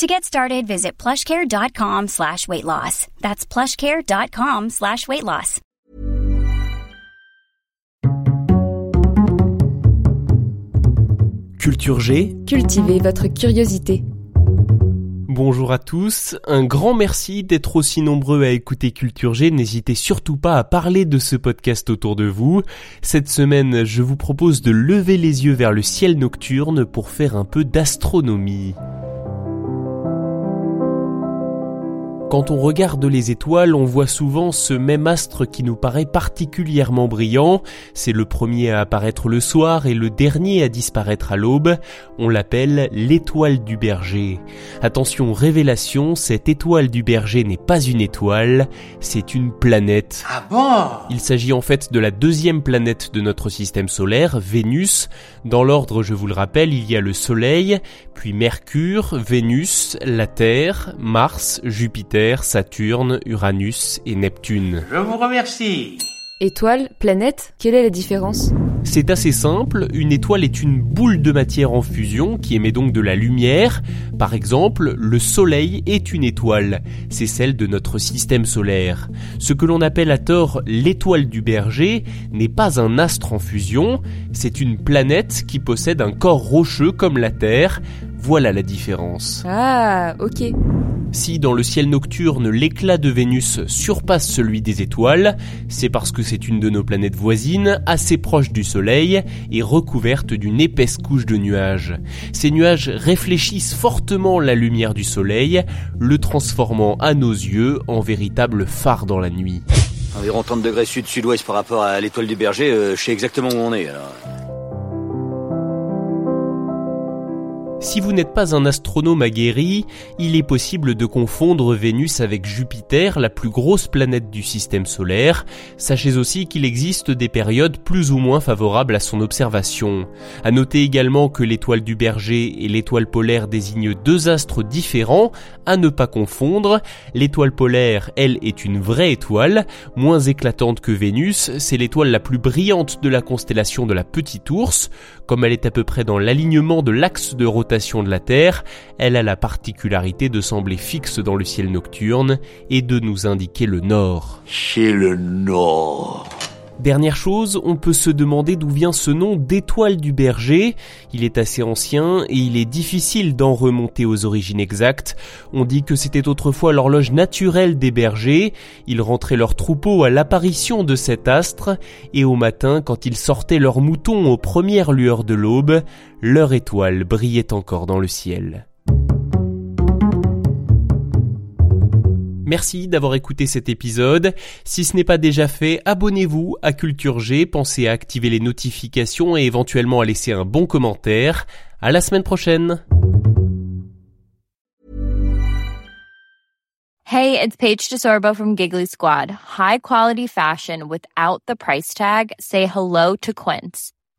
To get started, visit plushcare.com slash weight loss. That's plushcare.com slash weight loss. Culture G. Cultivez votre curiosité. Bonjour à tous, un grand merci d'être aussi nombreux à écouter Culture G, n'hésitez surtout pas à parler de ce podcast autour de vous. Cette semaine, je vous propose de lever les yeux vers le ciel nocturne pour faire un peu d'astronomie. Quand on regarde les étoiles, on voit souvent ce même astre qui nous paraît particulièrement brillant. C'est le premier à apparaître le soir et le dernier à disparaître à l'aube. On l'appelle l'étoile du berger. Attention, révélation, cette étoile du berger n'est pas une étoile, c'est une planète. Ah bon? Il s'agit en fait de la deuxième planète de notre système solaire, Vénus. Dans l'ordre, je vous le rappelle, il y a le Soleil, puis Mercure, Vénus, la Terre, Mars, Jupiter, Saturne, Uranus et Neptune. Je vous remercie. Étoile, planète, quelle est la différence? C'est assez simple, une étoile est une boule de matière en fusion qui émet donc de la lumière. Par exemple, le Soleil est une étoile, c'est celle de notre système solaire. Ce que l'on appelle à tort l'étoile du berger n'est pas un astre en fusion, c'est une planète qui possède un corps rocheux comme la Terre. Voilà la différence. Ah, ok. Si dans le ciel nocturne l'éclat de Vénus surpasse celui des étoiles, c'est parce que c'est une de nos planètes voisines, assez proche du Soleil et recouverte d'une épaisse couche de nuages. Ces nuages réfléchissent fortement la lumière du Soleil, le transformant à nos yeux en véritable phare dans la nuit. Environ 30 degrés sud-sud-ouest par rapport à l'étoile du berger, euh, je sais exactement où on est alors. Si vous n'êtes pas un astronome aguerri, il est possible de confondre Vénus avec Jupiter, la plus grosse planète du système solaire. Sachez aussi qu'il existe des périodes plus ou moins favorables à son observation. À noter également que l'étoile du berger et l'étoile polaire désignent deux astres différents, à ne pas confondre. L'étoile polaire, elle, est une vraie étoile, moins éclatante que Vénus, c'est l'étoile la plus brillante de la constellation de la Petite Ourse. Comme elle est à peu près dans l'alignement de l'axe de rotation de la Terre, elle a la particularité de sembler fixe dans le ciel nocturne et de nous indiquer le nord. C'est le nord. Dernière chose, on peut se demander d'où vient ce nom d'étoile du berger. Il est assez ancien et il est difficile d'en remonter aux origines exactes. On dit que c'était autrefois l'horloge naturelle des bergers. Ils rentraient leur troupeau à l'apparition de cet astre et au matin, quand ils sortaient leurs moutons aux premières lueurs de l'aube, leur étoile brillait encore dans le ciel. Merci d'avoir écouté cet épisode. Si ce n'est pas déjà fait, abonnez-vous à Culture G, pensez à activer les notifications et éventuellement à laisser un bon commentaire. À la semaine prochaine. Hey, it's Paige DeSorbo from Giggly Squad. High quality fashion without the price tag. Say hello to Quince.